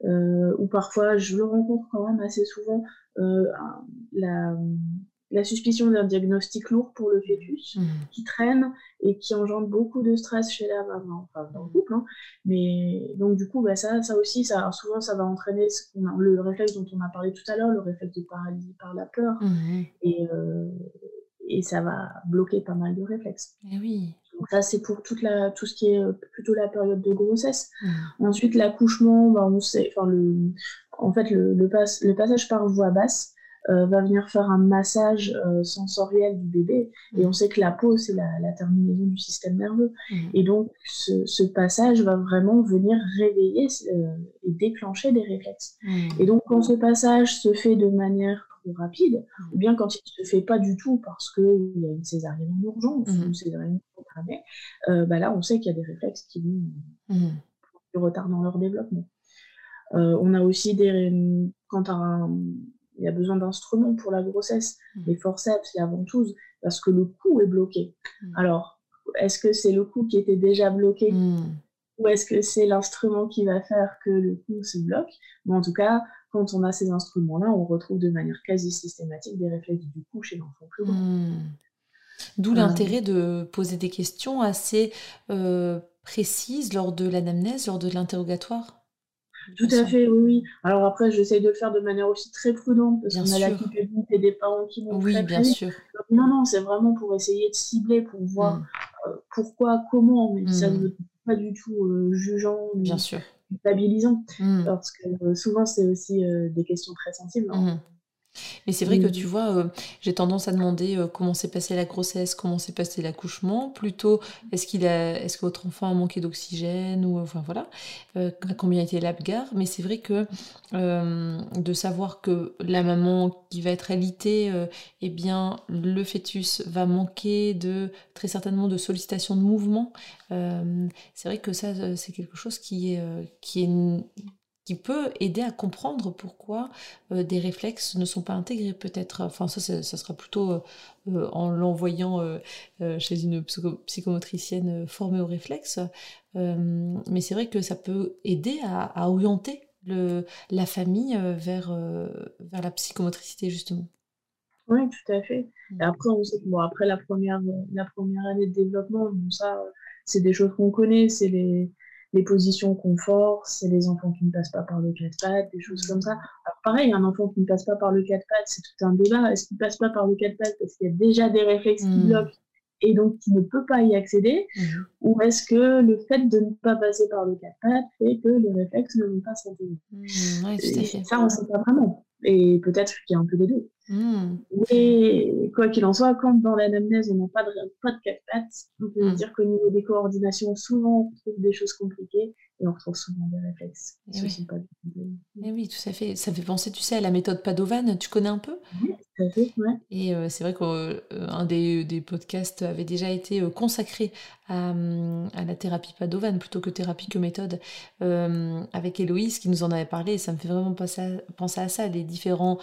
Speaker 2: Euh, ou parfois je le rencontre quand même assez souvent, euh, la, la, suspicion d'un diagnostic lourd pour le fœtus mmh. qui traîne et qui engendre beaucoup de stress chez la maman, enfin dans le couple. Hein. Mais donc du coup, bah, ça, ça aussi, ça, souvent ça va entraîner ce a, le réflexe dont on a parlé tout à l'heure, le réflexe de paralysie par la peur. Mmh. Et, euh, et ça va bloquer pas mal de réflexes.
Speaker 1: Et eh oui.
Speaker 2: Donc ça, c'est pour toute la, tout ce qui est euh, plutôt la période de grossesse. Mmh. Ensuite, l'accouchement, bah, on sait, enfin, le, en fait, le, le, le passage par voie basse euh, va venir faire un massage euh, sensoriel du bébé. Et on mmh. sait que la peau, c'est la, la, terminaison du système nerveux. Mmh. Et donc, ce, ce, passage va vraiment venir réveiller et déclencher des réflexes. Et donc, quand ce passage se fait de manière rapide, ou bien quand il ne se fait pas du tout parce qu'il y a une césarienne en urgence ou une césarienne euh, bah là, on sait qu'il y a des réflexes qui vont mmh. du retard dans leur développement. Euh, on a aussi des. Quand il y a besoin d'instruments pour la grossesse, mmh. les forceps, les ventouses, parce que le cou est bloqué. Mmh. Alors, est-ce que c'est le cou qui était déjà bloqué ou est-ce que c'est l'instrument qui va faire que le cou se bloque? Mais en tout cas, quand on a ces instruments-là, on retrouve de manière quasi systématique des réflexes du cou chez l'enfant plus grand.
Speaker 1: D'où l'intérêt de poser des questions assez euh, précises lors de l'anamnèse, lors de l'interrogatoire?
Speaker 2: Tout à fait, oui. Alors après, j'essaye de le faire de manière aussi très prudente parce qu'on a la culpabilité des parents qui m'ont
Speaker 1: Oui, bien sûr.
Speaker 2: non, non, c'est vraiment pour essayer de cibler, pour voir mm. euh, pourquoi, comment, mais ça ne mm. pas du tout euh, jugeant,
Speaker 1: bien sûr.
Speaker 2: Stabilisant, mm. parce que euh, souvent c'est aussi des questions très sensibles. Hein.
Speaker 1: Mais c'est vrai que tu vois, euh, j'ai tendance à demander euh, comment s'est passée la grossesse, comment s'est passé l'accouchement, plutôt est-ce qu'il a, est-ce que votre enfant a manqué d'oxygène ou enfin voilà, euh, combien était l'abgar. Mais c'est vrai que de savoir que la maman qui va être alitée, eh bien le fœtus va manquer de très certainement de sollicitation de mouvement. c'est vrai que ça c'est quelque chose qui est qui est qui peut aider à comprendre pourquoi euh, des réflexes ne sont pas intégrés peut-être. Enfin ça, ça, sera plutôt euh, euh, en l'envoyant chez une psychomotricienne formée aux réflexes. mais c'est vrai que ça peut aider à, orienter le, la famille vers, vers la psychomotricité justement.
Speaker 2: Oui, tout à fait. Et mm. après, on sait que bon, après la première, la première année de développement, ça, c'est des choses qu'on connaît, c'est les, les positions confort, c'est les enfants qui ne passent pas par le 4 pattes, des choses comme ça. Alors pareil, un enfant qui ne passe pas par le 4 pattes, c'est tout un débat. Est-ce qu'il passe pas par le 4 pattes parce qu'il y a déjà des réflexes qui mmh. bloquent et donc qui ne peut pas y accéder mmh. Ou est-ce que le fait de ne pas passer par le 4 pattes fait que les réflexes ne vont pas s'intégrer?
Speaker 1: Mmh,
Speaker 2: Ça, on ne sait pas vraiment. Et peut-être qu'il y a un peu des deux. Mais quoi qu'il en soit, quand dans l'anamnèse on n'a pas de, pas de quatre pattes, on peut hmm. dire qu'au niveau des coordinations, souvent on trouve des choses compliquées et on retrouve souvent des réflexes.
Speaker 1: Oui. Pas et oui, tout à fait. Ça fait penser, tu sais, à la méthode Padovan. Tu connais un peu?
Speaker 2: Oui, tout à fait, ouais.
Speaker 1: Et euh, c'est vrai qu'un euh, des, des, podcasts avait déjà été euh, consacré à, à, la thérapie Padovan plutôt que thérapie que méthode avec Héloïse qui nous en avait parlé. Et ça me fait vraiment penser à, penser à ça, les différents,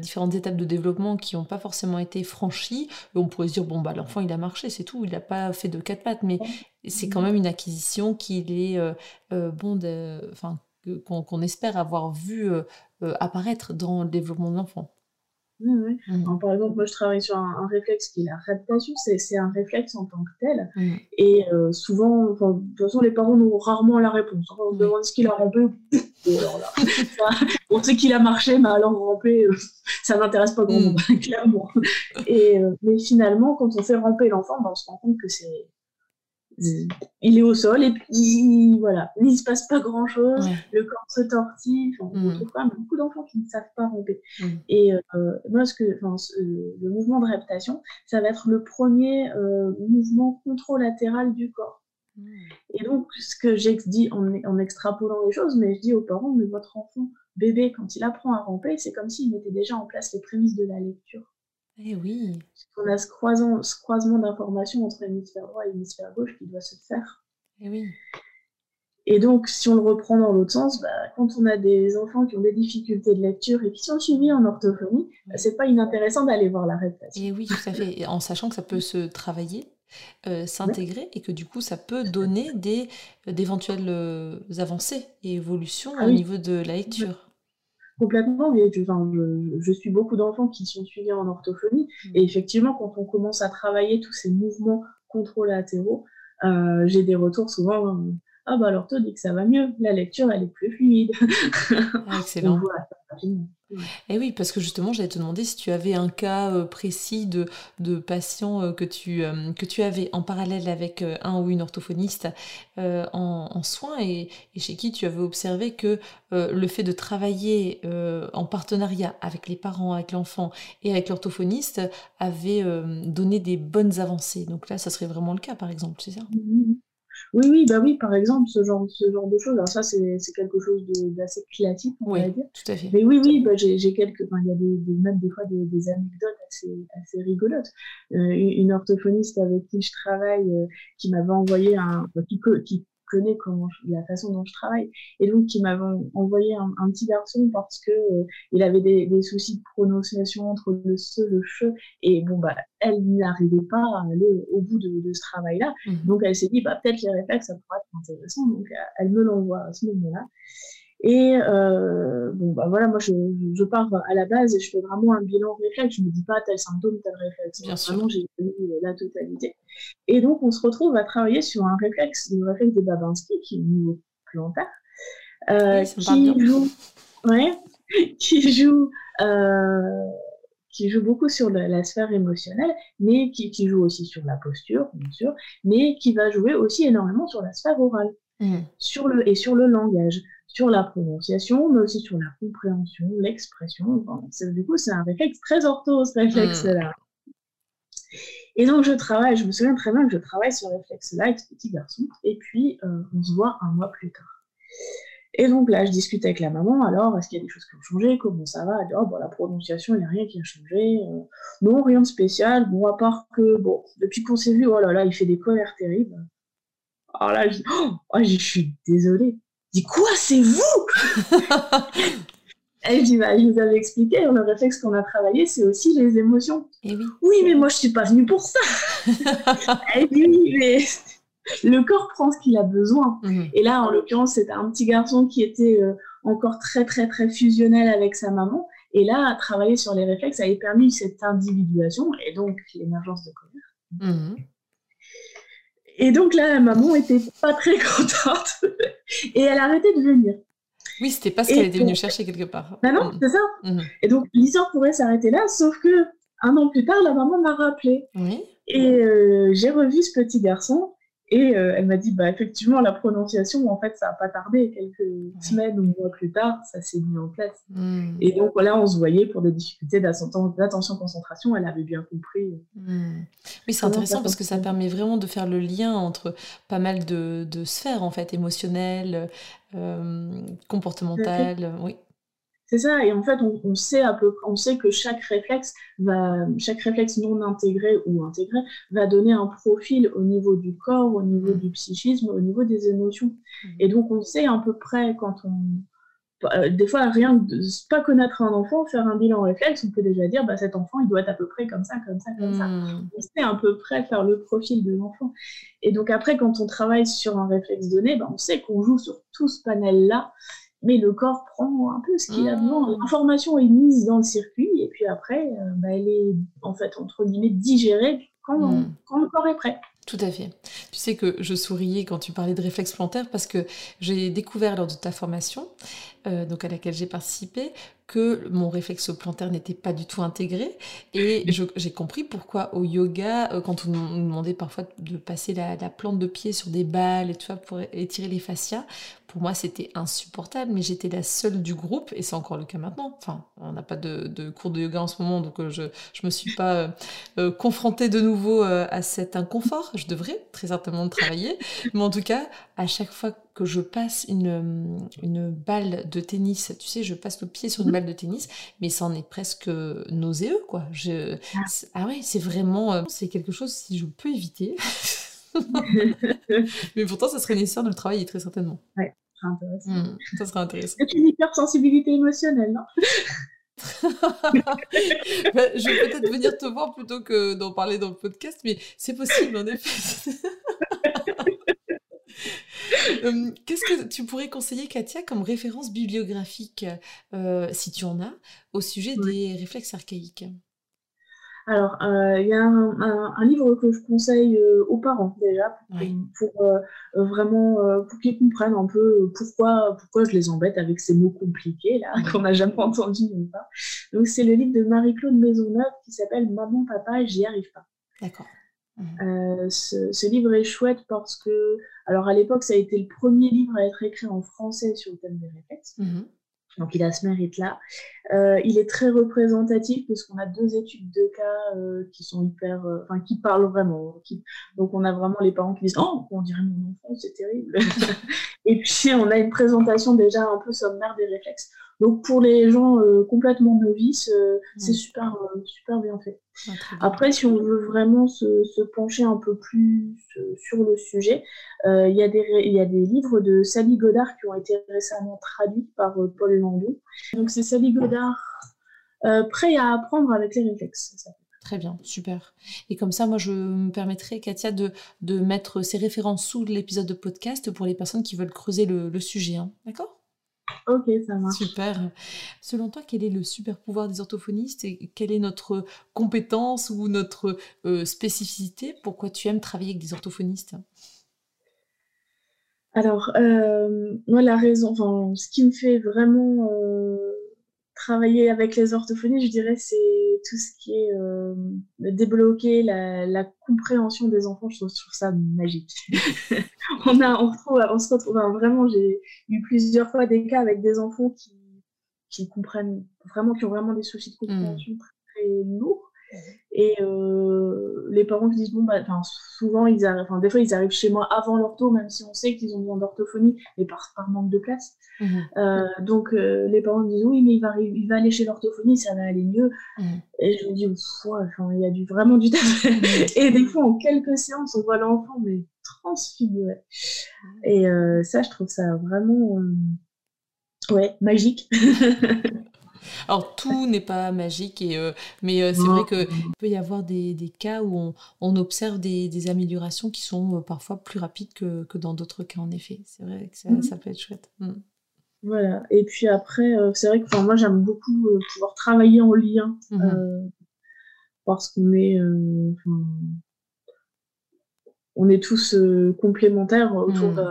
Speaker 1: différentes étapes de développement qui n'ont pas forcément été franchies. Et on pourrait se dire, bon, bah, l'enfant, il a marché, c'est tout. Il n'a pas fait de quatre pattes. Mais c'est quand même une acquisition qu'il est euh, euh, bon de, enfin, qu'on espère avoir vu euh, apparaître dans le développement de l'enfant.
Speaker 2: Oui, mmh. par exemple, moi je travaille sur un, réflexe qui est la réadaptation, c'est un réflexe en tant que tel. Mmh. Et souvent, de toute façon, les parents ont rarement la réponse. On mmh. demande ce qu'il a rampé. on sait qu'il a marché, mais alors ramper, ça n'intéresse pas grand monde, clairement. Et, mais finalement, quand on fait ramper l'enfant, ben, on se rend compte que c'est il est au sol et puis voilà, il ne se passe pas grand chose, le corps se tortille, on mm. trouve quand même beaucoup d'enfants qui ne savent pas ramper. Mm. Et euh, moi, ce que, le mouvement de reptation, ça va être le premier euh, mouvement controlatéral du corps. Mm. Et donc, ce que j'ai dit en, en, extrapolant les choses, mais je dis aux parents, mais votre enfant, bébé, quand il apprend à ramper, c'est comme s'il mettait déjà en place les prémices de la lecture.
Speaker 1: Eh oui.
Speaker 2: On a ce, croisement, ce croisement d'informations entre l'hémisphère droit et l'hémisphère gauche qui doit se faire.
Speaker 1: Eh oui.
Speaker 2: Et donc, si on le reprend dans l'autre sens, bah, quand on a des enfants qui ont des difficultés de lecture et qui sont suivis en orthophonie, bah, c'est pas inintéressant d'aller voir la réflexion.
Speaker 1: Et oui, tout à fait. en sachant que ça peut se travailler, euh, s'intégrer et que du coup, ça peut donner des d'éventuelles euh, avancées et évolutions ah au niveau de la lecture.
Speaker 2: Complètement, mais je, je, suis beaucoup d'enfants qui sont suivis en orthophonie. Mm. Et effectivement, quand on commence à travailler tous ces mouvements controlatéraux, euh, j'ai des retours souvent euh, Ah, bah l'ortho dit que ça va mieux, la lecture, elle est plus fluide.
Speaker 1: Ah, excellent. Et eh oui, parce que justement, j'allais te demander si tu avais un cas euh, précis de, de patient euh, que, tu, euh, que tu avais en parallèle avec un ou une orthophoniste en, soins et, chez qui tu avais observé que le fait de travailler en partenariat avec les parents, avec l'enfant et avec l'orthophoniste avait donné des bonnes avancées. Donc là, ça serait vraiment le cas, par exemple, c'est ça? Mmh, mmh, mmh.
Speaker 2: Oui, oui, bah oui, par exemple, ce genre, ce genre de choses. Alors ça, c'est quelque chose d'assez classique, on
Speaker 1: oui,
Speaker 2: va dire.
Speaker 1: tout à fait.
Speaker 2: Mais oui, oui, bah, j'ai quelques... il y a des, même des fois des, anecdotes assez, assez rigolotes. Euh, une orthophoniste avec qui je travaille, euh, qui m'avait envoyé un... Qui, qui connaît comment la façon dont je travaille. Et donc qui m'avait envoyé un, petit garçon parce que euh, il avait des, des, soucis de prononciation entre le se le che et bon bah elle n'arrivait pas à aller au bout de, de ce travail là mmh. donc elle s'est dit bah peut-être les réflexes ça pourrait être intéressant. Donc elle me l'envoie à ce moment là et euh, bon, bah voilà, moi je, je, pars à la base et je fais vraiment un bilan réflexe. Je ne me dis pas tel symptôme, tel réflexe.
Speaker 1: Bien
Speaker 2: vraiment, j'ai eu la totalité. Et donc, on se retrouve à travailler sur un réflexe, le réflexe de Babinski, qui est au niveau plantaire, qui, joue, ouais, qui joue qui joue beaucoup sur la, sphère émotionnelle, mais qui, joue aussi sur la posture, bien sûr, mais qui va jouer aussi énormément sur la sphère orale mmh. sur le, et sur le langage, sur la prononciation, mais aussi sur la compréhension, l'expression. du coup, c'est un réflexe très ortho, ce réflexe-là. Mmh. Et donc, je travaille, je me souviens très bien que je travaille ce réflexe-là avec ce petit garçon, et puis euh, on se voit un mois plus tard. Et donc là, je discute avec la maman, alors, est-ce qu'il y a des choses qui ont changé? Comment ça va? Elle dit, oh, bon, la prononciation, il n'y a rien qui a changé. Euh, non, rien de spécial. Bon, à part que, bon, depuis qu'on s'est vu, oh là là, il fait des colères terribles. Alors là, je dis, oh, oh je suis désolée. Je dis, quoi, c'est vous? Elle dit, bah, je vous avais expliqué, le réflexe qu'on a travaillé, c'est aussi les émotions.
Speaker 1: Et eh oui.
Speaker 2: oui, mais moi, je suis pas venue pour ça. Elle dit, oui, mais le corps prend ce qu'il a besoin. Mhm. Et là, en l'occurrence, c'était un petit garçon qui était euh, encore très, très, très fusionnel avec sa maman. Et là, travailler sur les réflexes avait permis cette individuation et donc l'émergence de colère. Mhm. Et donc là, la maman était pas très contente et elle a arrêté de venir.
Speaker 1: Oui, c'était pas ce qu'elle était venue chercher quelque part.
Speaker 2: Bah non, mhm. c'est ça. Et donc l'histoire pourrait s'arrêter là, sauf que un an plus tard, la maman m'a rappelé.
Speaker 1: Oui.
Speaker 2: Et euh, j'ai revu ce petit garçon et euh, elle m'a dit, bah, effectivement, la prononciation, en fait, ça n'a pas tardé. Quelques semaines ou mois plus tard, ça s'est mis en place. Hmm. Et donc, voilà, on se voyait pour des difficultés d'attention-concentration. Elle avait bien compris.
Speaker 1: Oui, c'est intéressant parce que ça permet vraiment de faire le lien entre pas mal de, de sphères, en fait, émotionnelles, euh, comportementales. Oui.
Speaker 2: C'est ça, et en fait, on, sait à peu, on sait que chaque réflexe va, chaque réflexe non intégré ou intégré va donner un profil au niveau du corps, au niveau du psychisme, au niveau des émotions. Mmh. Et donc, on sait à peu près quand on, euh, des fois, rien de pas connaître un enfant, faire un bilan réflexe, on peut déjà dire, bah, cet enfant, il doit être à peu près comme ça, comme ça, comme ça. Mmh. On sait à peu près faire le profil de l'enfant. Et donc après, quand on travaille sur un réflexe donné, bah, on sait qu'on joue sur tout ce panel-là mais le corps prend un peu ce qu'il a besoin. Mmh. L'information est mise dans le circuit et puis après, euh, bah, elle est en fait entre guillemets digérée quand, mmh. quand, le corps est prêt.
Speaker 1: Tout à fait. Tu sais que je souriais quand tu parlais de réflexe plantaire parce que j'ai découvert lors de ta formation, euh, donc à laquelle j'ai participé, que mon réflexe plantaire n'était pas du tout intégré. Et j'ai compris pourquoi au yoga, euh, quand on nous demandait parfois de passer la, plante de pied sur des balles et tout ça pour étirer les fascias, pour moi c'était insupportable, mais j'étais la seule du groupe, et c'est encore le cas maintenant. Enfin, on n'a pas de, cours de yoga en ce moment, donc euh, je ne me suis pas euh, confrontée de nouveau à cet inconfort. Je devrais très certainement le travailler. Mais en tout cas, à chaque fois que je passe une, une balle de tennis, tu sais, je passe le pied sur une mhm. balle de tennis, mais ça en est presque nauséeux, quoi. Je, ah. ah ouais, c'est vraiment, euh, c'est quelque chose si je peux éviter. mais pourtant, ça serait nécessaire de le travailler très certainement.
Speaker 2: Ouais, ça serait intéressant.
Speaker 1: Hmm, ça serait intéressant.
Speaker 2: C'est une hypersensibilité émotionnelle, non?
Speaker 1: bah, je vais peut-être venir te voir plutôt que d'en parler dans le podcast, mais c'est possible en effet. Euh, qu'est-ce que tu pourrais conseiller, Katia, comme référence bibliographique, euh, si tu en as, au sujet des réflexes archaïques?
Speaker 2: Alors, euh, il y a un, livre que je conseille aux parents déjà, pour, vraiment pour qu'ils comprennent un peu pourquoi, pourquoi je les embête avec ces mots compliqués là qu'on n'a jamais entendu nulle part. Donc, c'est le livre de Marie-Claude Maisonneuve qui s'appelle Maman, Papa, j'y arrive pas.
Speaker 1: D'accord.
Speaker 2: Ce, ce, livre est chouette parce que alors à l'époque, ça a été le premier livre à être écrit en français sur le thème des réflexes. Mhm. Donc il a ce mérite-là. Euh, il est très représentatif parce qu'on a deux études de cas euh, qui sont hyper, euh, enfin qui parlent vraiment. Donc on a vraiment les parents qui disent oh on dirait mon enfant c'est terrible. Et puis on a une présentation déjà un peu sommaire des réflexes. Donc pour les gens euh, complètement novices, euh, c'est super, euh, super bien fait. Après, si on veut vraiment se, pencher un peu plus sur le sujet, il y, a des, y a des livres de Sally Godard qui ont été récemment traduits par Paul Landon. Donc c'est Sally Godard, prêt à apprendre avec les réflexes.
Speaker 1: Très bien, super. Et comme ça, moi, je me permettrai, Katia, de, de mettre ces références sous l'épisode de podcast pour les personnes qui veulent creuser le, sujet. Hein. D'accord?
Speaker 2: Ok, ça marche.
Speaker 1: Super. Selon toi, quel est le super pouvoir des orthophonistes et quelle est notre compétence ou notre euh, spécificité? Pourquoi tu aimes travailler avec des orthophonistes?
Speaker 2: Alors, moi, la raison, enfin, ce qui me fait vraiment travailler avec les orthophonies, je dirais, c'est tout ce qui est euh, débloquer la, compréhension des enfants. Je trouve, ça magique. on, a, on, retrouve, on se retrouve, vraiment, j'ai eu plusieurs fois des cas avec des enfants qui, qui comprennent vraiment, qui ont vraiment des soucis de compréhension mmh. très, très lourds. Et euh, les parents qui disent, bon, bah, souvent, ils arrivent, des fois, ils arrivent chez moi avant l'ortho, même si on sait qu'ils ont besoin d'orthophonie, mais par, par, manque de place. Mmh. Euh, donc, euh, les parents disent, oui, mais il va, il va aller chez l'orthophonie, ça va aller mieux. Mmh. Et je me dis, il y a du, vraiment du temps. Mmh. et des fois, en quelques séances, on voit l'enfant, mais transfiguré. Et ça, je trouve ça vraiment, ouais, magique.
Speaker 1: Alors tout n'est pas magique, et, euh, mais euh, c'est vrai qu'il peut y avoir des, des cas où on, observe des, des, améliorations qui sont euh, parfois plus rapides que, que dans d'autres cas, en effet. C'est vrai que ça, mmh. ça, peut être chouette. Mmh.
Speaker 2: Voilà, et puis après, c'est vrai que moi j'aime beaucoup pouvoir travailler en lien mmh parce qu'on est, on est tous complémentaires autour de,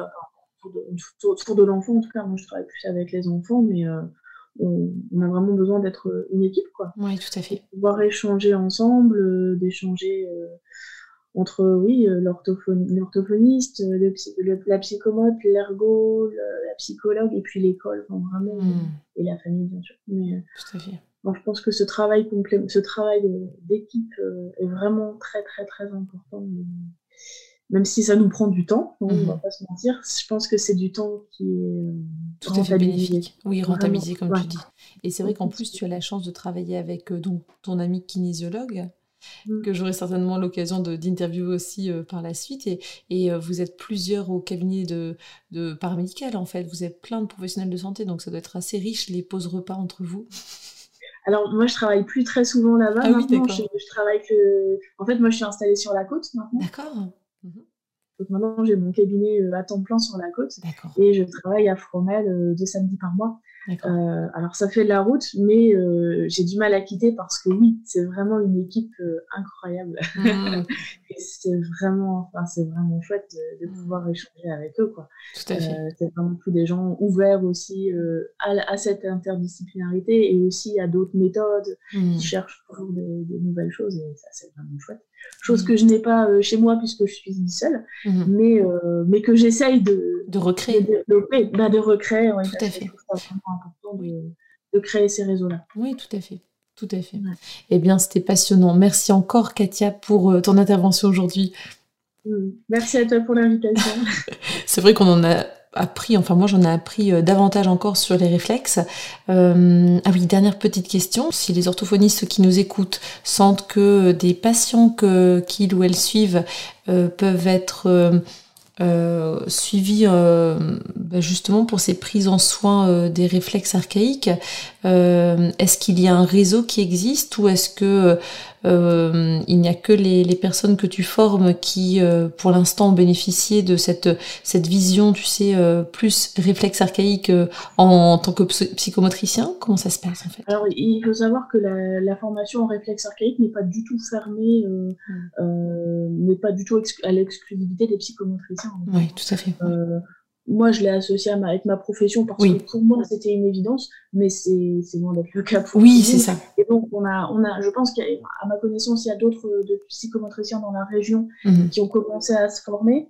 Speaker 2: autour de, l'enfant. En tout cas, moi je travaille plus avec les enfants, mais on, a vraiment besoin d'être une équipe, quoi.
Speaker 1: Oui, tout à fait.
Speaker 2: pouvoir échanger ensemble, euh, d'échanger euh, entre, oui, euh, l'orthophoniste, la psychomote, l'ergo, la psychologue, et puis l'école, vraiment, hmm. et la famille, bien sûr. Mais,
Speaker 1: tout à fait.
Speaker 2: je pense que ce travail, ce travail d'équipe est vraiment très, très, très important même si ça nous prend du temps, on ne va mhm. pas se mentir, je pense que c'est du temps qui est euh,
Speaker 1: tout à fait bénéfique. Oui, rentabilisé comme tu dis. Et c'est vrai qu'en plus tu as la chance de travailler avec euh, donc, ton ami kinésiologue, mm. que j'aurai certainement l'occasion d'interviewer aussi euh, par la suite. Et, et vous êtes plusieurs au cabinet de, de paramédical en fait. Vous êtes plein de professionnels de santé, donc ça doit être assez riche les pauses repas entre vous.
Speaker 2: Alors moi je travaille plus très souvent là-bas. Ah maintenant, je, je, travaille que. En fait, moi je suis installée sur la côte maintenant.
Speaker 1: D'accord.
Speaker 2: Mhm. Donc maintenant, j'ai mon cabinet euh, à temps plein sur la côte et je travaille à Fromel euh, deux samedis par mois. Euh, alors ça fait de la route, mais euh, j'ai du mal à quitter parce que oui, c'est vraiment une équipe euh, incroyable. Mmh. et c'est vraiment, enfin, c'est vraiment chouette de, de, mmh. pouvoir échanger avec eux. Quoi.
Speaker 1: Tout à fait.
Speaker 2: c'est vraiment tous des gens ouverts aussi à, à, cette interdisciplinarité et aussi à d'autres méthodes mmh. qui cherchent toujours des, des, nouvelles choses et ça c'est vraiment chouette. Chose que je n'ai pas chez moi puisque je suis seule, mais, mais que j'essaye de,
Speaker 1: de recréer.
Speaker 2: De, bah, de recréer,
Speaker 1: ouais, Tout à fait
Speaker 2: important de, créer ces réseaux-là.
Speaker 1: Oui, tout à fait. Tout à fait. Eh bien, c'était passionnant. Merci encore, Katia, pour euh, ton intervention aujourd'hui.
Speaker 2: Mm. Merci à toi pour l'invitation.
Speaker 1: C'est vrai qu'on en a appris, enfin moi j'en ai appris euh, davantage encore sur les réflexes. Euh, ah oui, dernière petite question. Si les orthophonistes qui nous écoutent sentent que des patients qu'ils ou elles suivent peuvent être euh, suivi euh, bah, justement pour ces prises en soin euh, des réflexes archaïques. est-ce qu'il y a un réseau qui existe ou est-ce que euh, il n'y a que les, personnes que tu formes qui, euh, pour l'instant, ont bénéficié de cette, cette vision, tu sais, euh, plus réflexe archaïque en, tant que psychomotricien. Comment ça se passe en fait?
Speaker 2: Alors, il faut savoir que la, formation en réflexe archaïque n'est pas du tout fermée, n'est pas du tout à l'exclusivité des psychomotriciens.
Speaker 1: Oui, tout à fait
Speaker 2: moi, je l'ai associé avec ma profession parce que pour moi, c'était une évidence, mais c'est loin d'être le cas pour
Speaker 1: Oui, c'est ça.
Speaker 2: Et donc, on a, on a, je pense qu'à ma connaissance, il y a d'autres de psychomotriciens dans la région mhm. qui ont commencé à se former.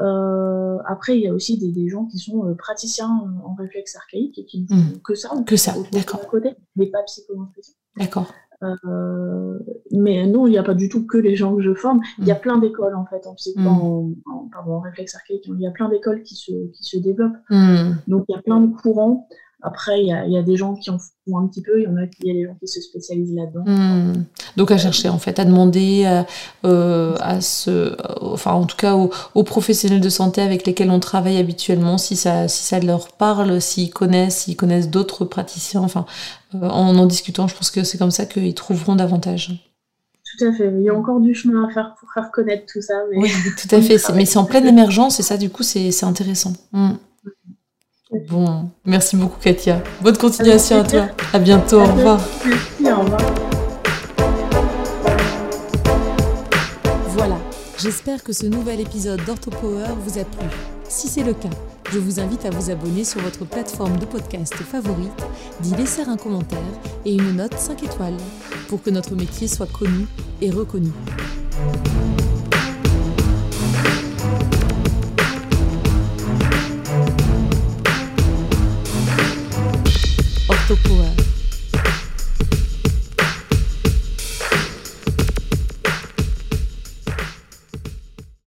Speaker 2: Euh, après, il y a aussi des, des gens qui sont euh, praticiens en réflexe archaïque et qui ne font mhm. que ça.
Speaker 1: Que ça, d'accord.
Speaker 2: côté, mais pas psychomotriciens.
Speaker 1: D'accord.
Speaker 2: Euh, mais non, il n'y a pas du tout que les gens que je forme. Il y a mm. plein d'écoles en fait en, mm. en, pardon, en réflexe archaïque. Il y a plein d'écoles qui se, qui se développent. Mm. Donc il y a plein de courants. Après, il y a, y a, des gens qui en font un petit peu, il y en a, il y a des gens qui se spécialisent là-dedans.
Speaker 1: Donc à chercher en fait, à demander à, euh, à ce, enfin en tout cas aux, aux, professionnels de santé avec lesquels on travaille habituellement, si ça, si ça leur parle, s'ils connaissent, s'ils connaissent d'autres praticiens, enfin euh, en en discutant. Je pense que c'est comme ça qu'ils trouveront davantage.
Speaker 2: Tout à fait. Il y a encore du chemin à faire pour faire connaître tout ça.
Speaker 1: Oui, tout à fait. Mais c'est en pleine émergence et ça, du coup, c'est intéressant. Mm. Bon, merci beaucoup, Katia. Bonne continuation à toi. À bientôt. Au revoir.
Speaker 2: Merci, au revoir.
Speaker 1: Voilà. J'espère que ce nouvel épisode d'OrthoPower vous a plu. Si c'est le cas, je vous invite à vous abonner sur votre plateforme de podcast favorite, d'y laisser un commentaire et une note 5 étoiles pour que notre métier soit connu et reconnu. Cúpula.